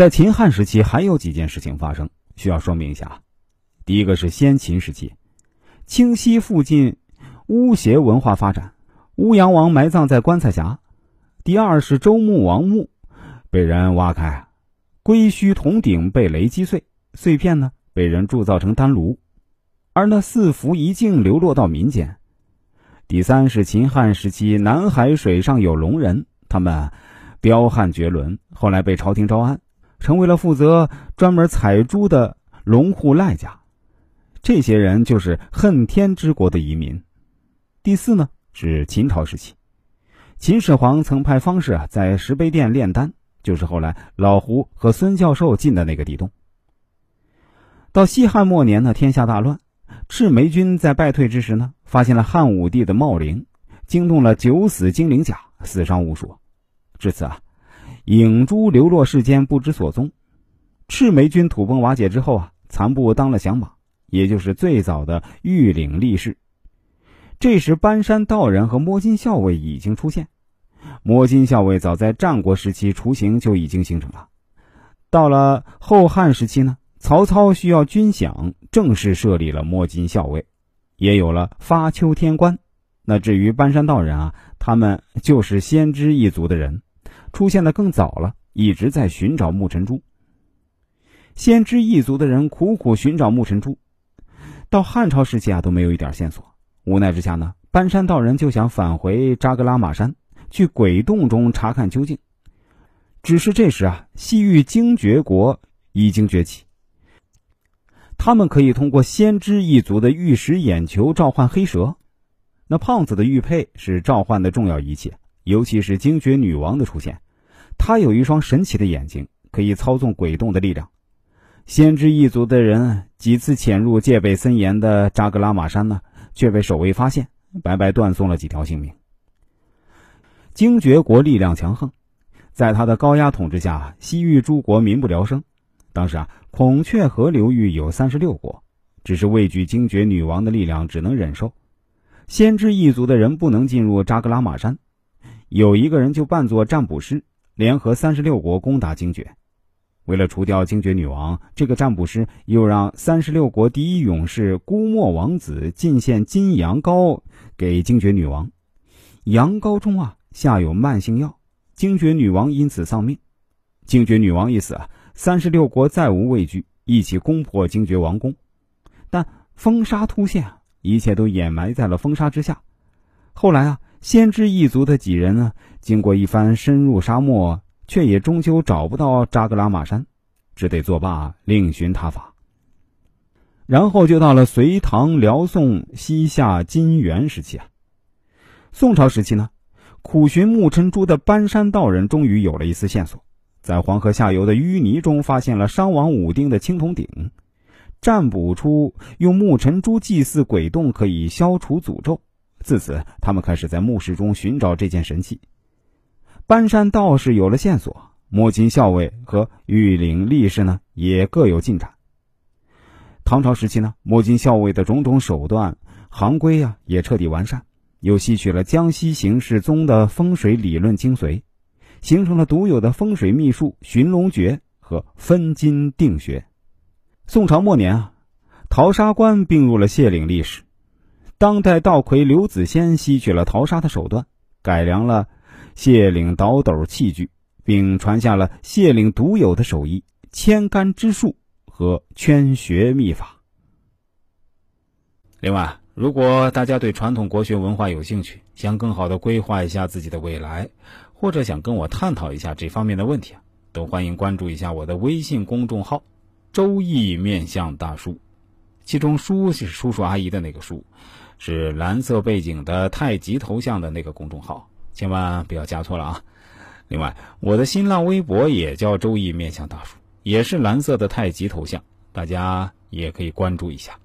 在秦汉时期，还有几件事情发生，需要说明一下。第一个是先秦时期，清溪附近巫邪文化发展，巫阳王埋葬在棺材匣。第二是周穆王墓被人挖开，龟须铜鼎被雷击碎，碎片呢被人铸造成丹炉，而那四符一镜流落到民间。第三是秦汉时期，南海水上有龙人，他们彪悍绝伦，后来被朝廷招安。成为了负责专门采珠的龙户赖家，这些人就是恨天之国的移民。第四呢是秦朝时期，秦始皇曾派方士啊在石碑店炼丹，就是后来老胡和孙教授进的那个地洞。到西汉末年呢，天下大乱，赤眉军在败退之时呢，发现了汉武帝的茂陵，惊动了九死精灵甲，死伤无数。至此啊。影珠流落世间，不知所踪。赤眉军土崩瓦解之后啊，残部当了响马，也就是最早的御领力士。这时，搬山道人和摸金校尉已经出现。摸金校尉早在战国时期雏形就已经形成了。到了后汉时期呢，曹操需要军饷，正式设立了摸金校尉，也有了发丘天官。那至于搬山道人啊，他们就是先知一族的人。出现的更早了，一直在寻找木尘珠。先知一族的人苦苦寻找木尘珠，到汉朝时期啊都没有一点线索。无奈之下呢，搬山道人就想返回扎格拉玛山，去鬼洞中查看究竟。只是这时啊，西域精绝国已经崛起，他们可以通过先知一族的玉石眼球召唤黑蛇。那胖子的玉佩是召唤的重要仪器。尤其是精绝女王的出现，她有一双神奇的眼睛，可以操纵鬼洞的力量。先知一族的人几次潜入戒备森严的扎格拉玛山呢，却被守卫发现，白白断送了几条性命。精绝国力量强横，在他的高压统治下，西域诸国民不聊生。当时啊，孔雀河流域有三十六国，只是畏惧精绝女王的力量，只能忍受。先知一族的人不能进入扎格拉玛山。有一个人就扮作占卜师，联合三十六国攻打精绝。为了除掉精绝女王，这个占卜师又让三十六国第一勇士孤墨王子进献金羊羔给精绝女王。羊羔中啊下有慢性药，精绝女王因此丧命。精绝女王一死啊，三十六国再无畏惧，一起攻破精绝王宫。但风沙突现，一切都掩埋在了风沙之下。后来啊。先知一族的几人呢？经过一番深入沙漠，却也终究找不到扎格拉玛山，只得作罢，另寻他法。然后就到了隋唐辽宋西夏金元时期啊。宋朝时期呢，苦寻木尘珠的搬山道人终于有了一丝线索，在黄河下游的淤泥中发现了商王武丁的青铜鼎，占卜出用木尘珠祭祀鬼洞可以消除诅咒。自此，他们开始在墓室中寻找这件神器。搬山道士有了线索，摸金校尉和玉岭力士呢也各有进展。唐朝时期呢，摸金校尉的种种手段行规啊也彻底完善，又吸取了江西行事宗的风水理论精髓，形成了独有的风水秘术寻龙诀和分金定穴。宋朝末年啊，淘沙关并入了谢岭历史。当代道魁刘子仙吸取了淘沙的手段，改良了谢岭倒斗器具，并传下了谢岭独有的手艺——千竿之术和圈穴秘法。另外，如果大家对传统国学文化有兴趣，想更好的规划一下自己的未来，或者想跟我探讨一下这方面的问题啊，都欢迎关注一下我的微信公众号“周易面相大叔”，其中“叔”是叔叔阿姨的那个“叔”。是蓝色背景的太极头像的那个公众号，千万不要加错了啊！另外，我的新浪微博也叫“周易面向大叔”，也是蓝色的太极头像，大家也可以关注一下。